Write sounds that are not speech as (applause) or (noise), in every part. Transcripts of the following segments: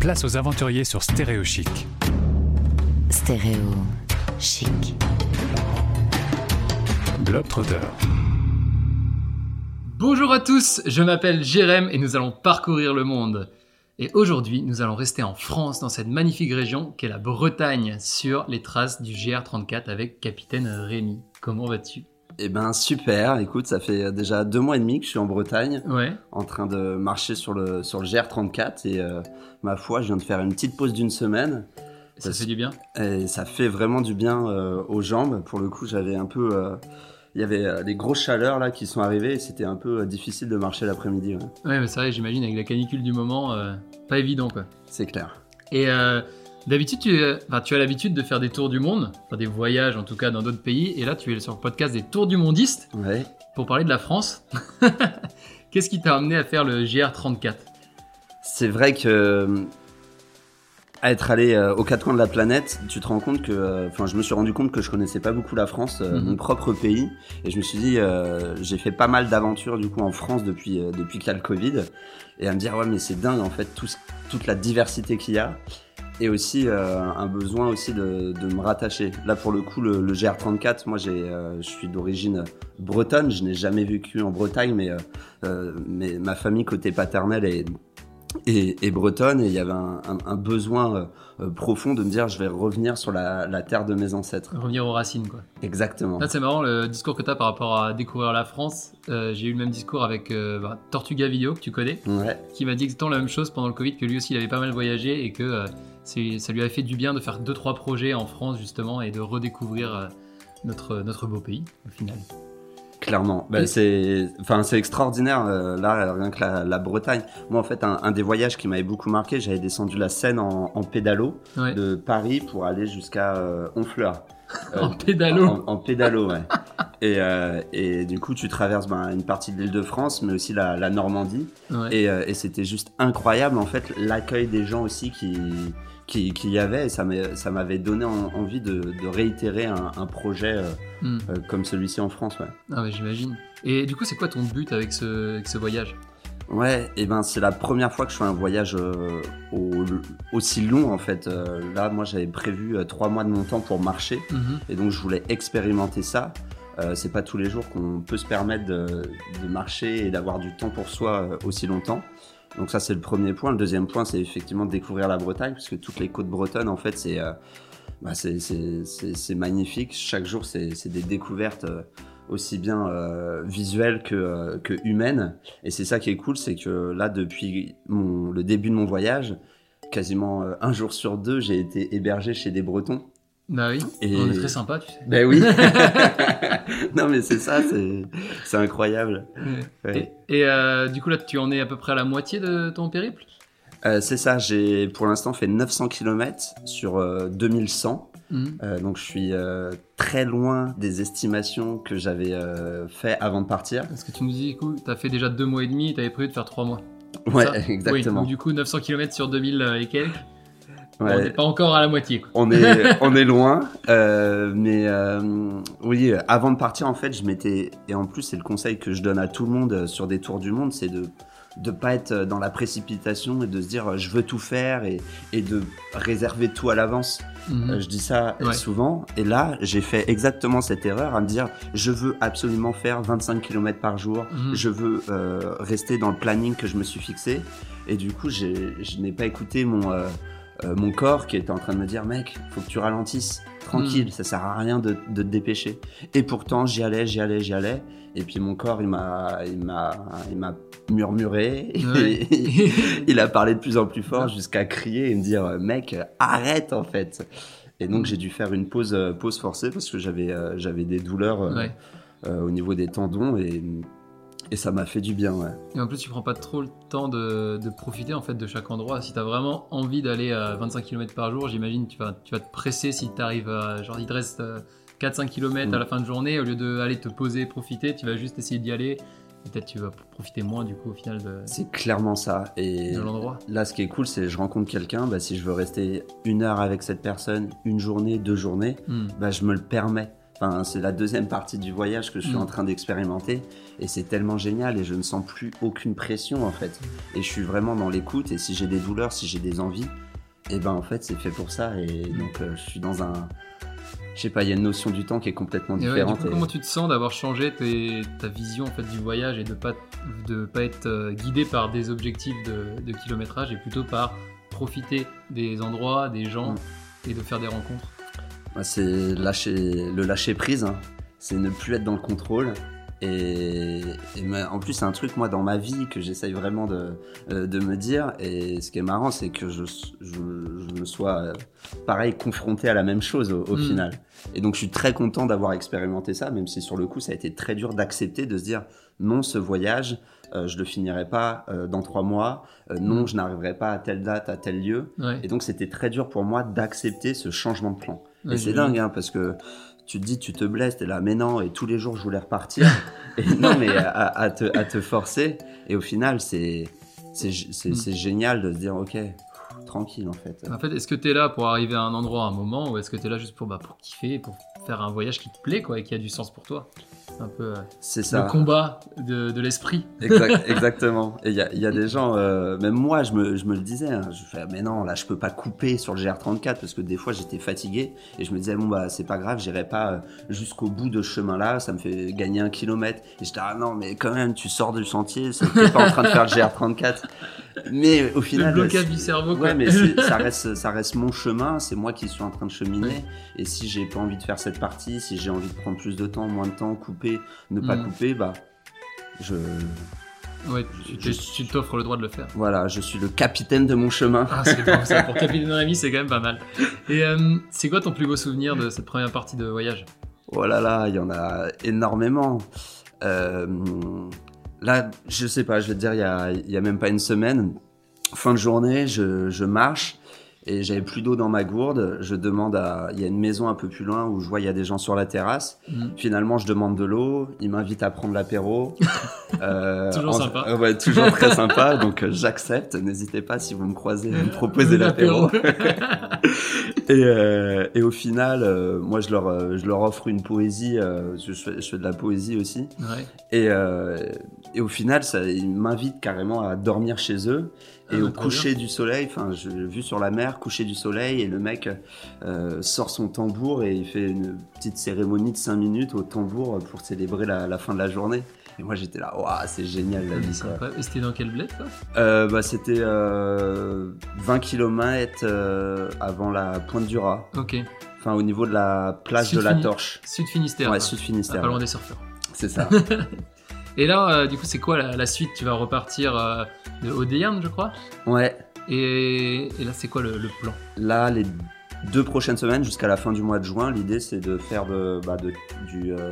place aux aventuriers sur Stéréo Chic. Stéréo chic. Globetrotter. Bonjour à tous, je m'appelle Jérém et nous allons parcourir le monde. Et aujourd'hui, nous allons rester en France, dans cette magnifique région qu'est la Bretagne, sur les traces du GR34 avec Capitaine Rémi. Comment vas-tu? Eh ben super, écoute, ça fait déjà deux mois et demi que je suis en Bretagne, Ouais, en train de marcher sur le, sur le GR34 et euh, ma foi, je viens de faire une petite pause d'une semaine ça fait du bien. et ça fait vraiment du bien euh, aux jambes. Pour le coup, j'avais un peu... euh, il y avait des grosses chaleurs là qui sont arrivées et c'était un peu difficile de marcher l'après-midi, ouais. Ouais, mais c'est vrai, j'imagine, avec la canicule du moment, pas évident quoi. c'est clair. Et d'habitude, tu, enfin, tu as l'habitude de faire des tours du monde, enfin des voyages en tout cas dans d'autres pays, et là tu es sur le podcast des tours du mondiste Ouais. pour parler de la France. (laughs) Qu'est-ce qui t'a amené à faire le GR34 C'est vrai que euh, à être allé euh, aux quatre coins de la planète, tu te rends compte que, euh, enfin, je me suis rendu compte que je connaissais pas beaucoup la France, Mhm. mon propre pays, et je me suis dit, euh, j'ai fait pas mal d'aventures du coup en France depuis depuis qu'il y a le Covid, et à me dire ouais mais c'est dingue en fait tout toute la diversité qu'il y a, et aussi euh, un besoin aussi de, de me rattacher. Là pour le coup le, le GR34, moi j'ai, euh, je suis d'origine bretonne, je n'ai jamais vécu en Bretagne, mais euh, mais ma famille côté paternel est et bretonne et il y avait un, un- un besoin profond de me dire je vais revenir sur la, la terre de mes ancêtres. Revenir aux racines quoi. Exactement. Là c'est marrant le discours que tu as par rapport à découvrir la France. J'ai eu le même discours avec bah, Tortuga Vidéo que tu connais, Ouais, qui m'a dit exactement la même chose pendant le Covid, que lui aussi il avait pas mal voyagé et que ça lui avait fait du bien de faire deux trois projets en France justement et de redécouvrir euh, notre, notre beau pays au final. clairement. Et- c'est, enfin, c'est extraordinaire euh, là, rien que la, la Bretagne. Moi, en fait, un, un des voyages qui m'avait beaucoup marqué, j'avais descendu la Seine en, en pédalo Ouais. de Paris pour aller jusqu'à euh, Honfleur. (laughs) Euh, En pédalo. En, en pédalo, ouais. (laughs) (laughs) et, euh, et du coup, tu traverses ben, une partie de l'Île-de-France, mais aussi la, la Normandie. Ouais. Et, euh, et c'était juste incroyable, en fait, l'accueil des gens aussi qui qui, qui y avait. Et ça m'a- ça m'avait donné en- envie de, de réitérer un, un projet euh, Hmm. euh, comme celui-ci en France, ouais. Ah ouais, j'imagine. Et du coup, c'est quoi ton but avec ce, avec ce voyage? Ouais, et ben c'est la première fois que je fais un voyage euh, au- aussi long en fait. Là, moi, j'avais prévu trois mois de mon temps pour marcher, Mhm. et donc je voulais expérimenter ça. Euh, c'est pas tous les jours qu'on peut se permettre de, marcher et d'avoir du temps pour soi euh, aussi longtemps. Donc ça, c'est le premier point. Le deuxième point, c'est effectivement de découvrir la Bretagne, parce que toutes les côtes bretonnes, en fait, c'est euh, bah, magnifique. Chaque jour, c'est des découvertes aussi bien visuelles que, que humaines. Et c'est ça qui est cool, c'est que là, depuis le début de mon voyage, quasiment un jour sur deux, j'ai été hébergé chez des Bretons. Bah oui, Et- on est très sympa, tu sais. Ben oui. (laughs) (laughs) non mais c'est ça, c'est incroyable. Ouais. Et, et, euh, du coup, là, tu en es à peu près à la moitié de ton périple? Euh, c'est ça, j'ai pour l'instant fait 900 km sur euh, 2100. Mhm. Euh, donc je suis très loin des estimations que j'avais fait avant de partir. Parce que tu nous dis, coup, t'as fait déjà deux mois et demi t'avais prévu de faire trois mois. Ouais, Ça? Oui, exactement. donc du coup, 900 km sur 2000 et quelques. Ouais. on n'est pas encore à la moitié. Quoi. on est (laughs) on est loin euh, mais euh, oui avant de partir en fait je m'étais et en plus c'est le conseil que je donne à tout le monde euh, sur des tours du monde c'est de de pas être dans la précipitation et de se dire euh, je veux tout faire et, et de réserver tout à l'avance Mhm. Euh, je dis ça euh, Ouais. souvent et là j'ai fait exactement cette erreur à me dire je veux absolument faire 25 km par jour Mhm. je veux euh, rester dans le planning que je me suis fixé et du coup j'ai- je n'ai pas écouté mon euh, euh, mon corps qui était en train de me dire mec faut que tu ralentisses tranquille Mm. ça sert à rien de, de te dépêcher et pourtant j'y allais j'y allais j'y allais et puis mon corps il m'a il m'a il m'a murmuré Ouais. (laughs) il a parlé de plus en plus fort jusqu'à crier et me dire mec arrête en fait et donc j'ai dû faire une pause euh, pause forcée parce que j'avais euh, j'avais des douleurs euh, Ouais. euh, au niveau des tendons et et ça m'a fait du bien ouais Et en plus, tu prends pas trop le temps de, de profiter en fait de chaque endroit. Si t'as vraiment envie d'aller à 25 km par jour, j'imagine tu vas, tu vas te presser si t'arrives à. Genre, il te reste euh, 4-5 km à Mm. la fin de journée. Au lieu d'aller te poser, profiter, tu vas juste essayer d'y aller. Et Peut-être tu vas profiter moins du coup au final de, c'est clairement ça et de l'endroit. Là, ce qui est cool, c'est je rencontre quelqu'un. Bah, si je veux rester une heure avec cette personne, une journée, deux journées, Hmm. bah, je me le permets. Enfin, c'est la deuxième partie du voyage que je suis Mm. en train d'expérimenter et c'est tellement génial et je ne sens plus aucune pression en fait. Et je suis vraiment dans l'écoute et si j'ai des douleurs, si j'ai des envies, et ben en fait c'est fait pour ça et donc euh, je suis dans un, je sais pas, il y a une notion du temps qui est complètement ouais, différente. coup, et- comment tu te sens d'avoir changé tes- ta vision en fait du voyage et de pas de pas être euh, guidé par des objectifs de, de kilométrage et plutôt par profiter des endroits, des gens Mm. et de faire des rencontres? Bah, c'est lâcher, le lâcher prise, hein. c'est ne plus être dans le contrôle. Et, et ma- en plus, c'est un truc, moi, dans ma vie, que j'essaye vraiment de, euh, de me dire. Et ce qui est marrant, c'est que je, je, je me sois, euh, pareil, confronté à la même chose au, au Mm. final. Et donc, je suis très content d'avoir expérimenté ça, même si sur le coup, ça a été très dur d'accepter, de se dire, non, ce voyage, euh, je le finirai pas euh, dans trois mois. Euh, non, Mm. je n'arriverai pas à telle date, à tel lieu. Ouais. Et donc, c'était très dur pour moi d'accepter ce changement de plan. Et c'est dingue, hein, parce que tu te dis, tu te blesses, t'es là, mais non, et tous les jours, je voulais repartir. (laughs) et non, mais à, à te, à te forcer. Et au final, c'est c'est c'est- Mm. génial de se dire, ok, tranquille, en fait. En fait, est-ce que tu es là pour arriver à un endroit à un moment ou est-ce que tu es là juste pour, bah, pour kiffer, pour faire un voyage qui te plaît quoi, et qui a du sens pour toi? Un peu euh, C'est ça. le combat de, de l'esprit. Exact- (laughs) exactement. Et il y a, il y a des gens, euh, même moi, je me, je me le disais, hein, je fais, mais non, là, je peux pas couper sur le GR34 parce que des fois, j'étais fatigué et je me disais, bon, bah, c'est pas grave, j'irai pas euh, jusqu'au bout de ce chemin-là, ça me fait gagner un kilomètre. Et j'étais, ah non, mais quand même, tu sors du sentier, t'es pas en train de faire le GR34. Mais au Le final, blocage c'est- du cerveau. Ouais, mais ça (laughs) reste, ça reste mon chemin, c'est moi qui suis en train de cheminer. Et si j'ai pas envie de faire cette partie, si j'ai envie de prendre plus de temps, moins de temps, couper, ne pas Mm. couper, bah, je, Ouais, tu t'offres le droit de le faire. voilà, je suis le capitaine de mon chemin. Ah, c'est bon, ça. Pour (laughs) Capitaine Rémi, c'est quand même pas mal. Et euh, c'est quoi ton plus beau souvenir de cette première partie de voyage? Oh là là, il y en a énormément. Euh, là, je sais pas, je vais te dire, il y a, il y a même pas une semaine, fin de journée, je, je marche et j'avais plus d'eau dans ma gourde. Je demande à, il y a une maison un peu plus loin où je vois il y a des gens sur la terrasse. Mm. Finalement, je demande de l'eau. Il m'invite à prendre l'apéro. (laughs) Euh, Toujours sympa. euh, ouais, toujours très sympa. Donc, euh, j'accepte. N'hésitez pas si vous me croisez à me proposer (laughs) l'apéro. (laughs) Et, euh, et au final, euh, moi, je leur, euh, je leur offre une poésie. euh, je, fais, je fais de la poésie aussi. ouais. Et, euh, et au final, ça, ils m'invitent carrément à dormir chez eux. Ah, Et bah, au trop coucher du soleil, enfin, je vu sur la mer, coucher du soleil, et le mec euh, sort son tambour et il fait une petite cérémonie de 5 minutes au tambour pour célébrer la, la fin de la journée. Et moi, j'étais là, waouh, c'est génial la vie, quoi. Et c'était dans quel bled, toi? Euh, bah, c'était euh, 20 km avant la Pointe du Rat, Ok. enfin au niveau de la plage Sud de la Fini- Torche. Sud Finistère. Ouais. Sud Finistère. Pas loin des surfeurs. C'est ça. (laughs) Et là, euh, du coup, c'est quoi la, la suite? Tu vas repartir euh, de Odéane, je crois? ouais. Et, et là, c'est quoi le, le plan? Là, les deux prochaines semaines, jusqu'à la fin du mois de juin, l'idée c'est de faire de, bah, de- du euh,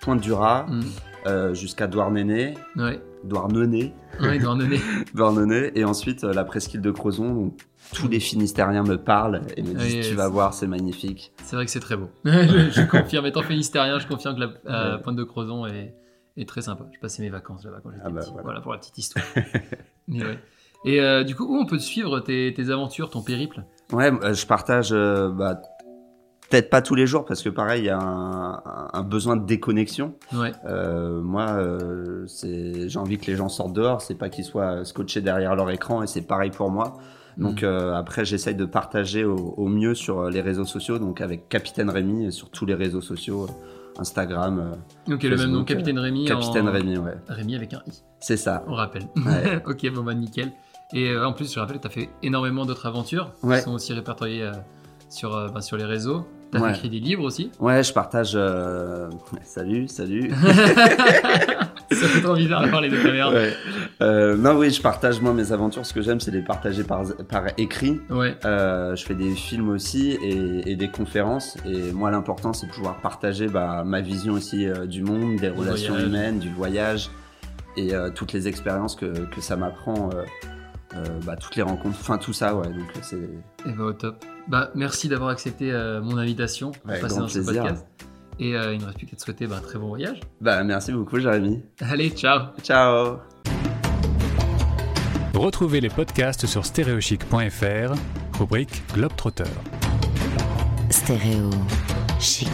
Pointe du Rat Mm. euh, jusqu'à Douarnenez, Ouais. Douarnenez, Ouais, Annonay. (laughs) Douarnenez, et ensuite euh, la presqu'île de Crozon. Donc, tous les Finistériens me parlent et me disent Oui, Tu vas voir, c'est magnifique. C'est vrai que c'est très beau. (laughs) je, je confirme, étant finistérien, je confirme que la euh, pointe de Crozon est, est très sympa. J'ai passé mes vacances là-bas quand j'étais Ah bah, petit. voilà. Voilà. pour la petite histoire. (laughs) Mais ouais. Et euh, du coup, où on peut suivre tes, tes aventures, ton périple? Ouais, euh, je partage, euh, bah, peut-être pas tous les jours parce que pareil, il y a un, un- besoin de déconnexion. Ouais. Euh, moi, euh, j'ai envie que les gens sortent dehors, c'est pas qu'ils soient scotchés derrière leur écran et c'est pareil pour moi. Donc Mm. euh, après, j'essaye de partager au, au mieux sur euh, les réseaux sociaux, donc avec Capitaine Rémi et sur tous les réseaux sociaux, euh, Instagram, Ok, le même nom, Facebook, Capitaine Rémi. Capitaine en... Rémi, ouais. Rémi avec un i, C'est ça. on rappelle. Ouais. (laughs) ok, bon bah nickel. Et euh, en plus, je rappelle que tu as fait énormément d'autres aventures Ouais. qui sont aussi répertoriées euh, sur, euh, bah, sur les réseaux. Tu as Ouais. écrit des livres aussi. Ouais, je partage. euh, Salut, salut. (laughs) Ça fait trop bizarre de parler de. Ouais. Ouais. Euh, non, oui, je partage moi mes aventures. Ce que j'aime, c'est les partager par, par écrit. Euh, je fais des films aussi et, et des conférences. Et moi, l'important, c'est de pouvoir partager bah, ma vision aussi du monde, des relations voyage. humaines, du voyage et toutes les expériences que, que ça m'apprend, bah, toutes les rencontres, enfin tout ça, ouais. Donc c'est Et bah au top. Bah merci d'avoir accepté euh, mon invitation pour Ouais, passer grand dans ce plaisir. podcast. Et euh, il ne reste plus qu'à te souhaiter bah, un très bon voyage. bah merci beaucoup, Jérémy. Allez, ciao Ciao. Retrouvez les podcasts sur stéréochic.fr, rubrique Globetrotter. Stéréo chic.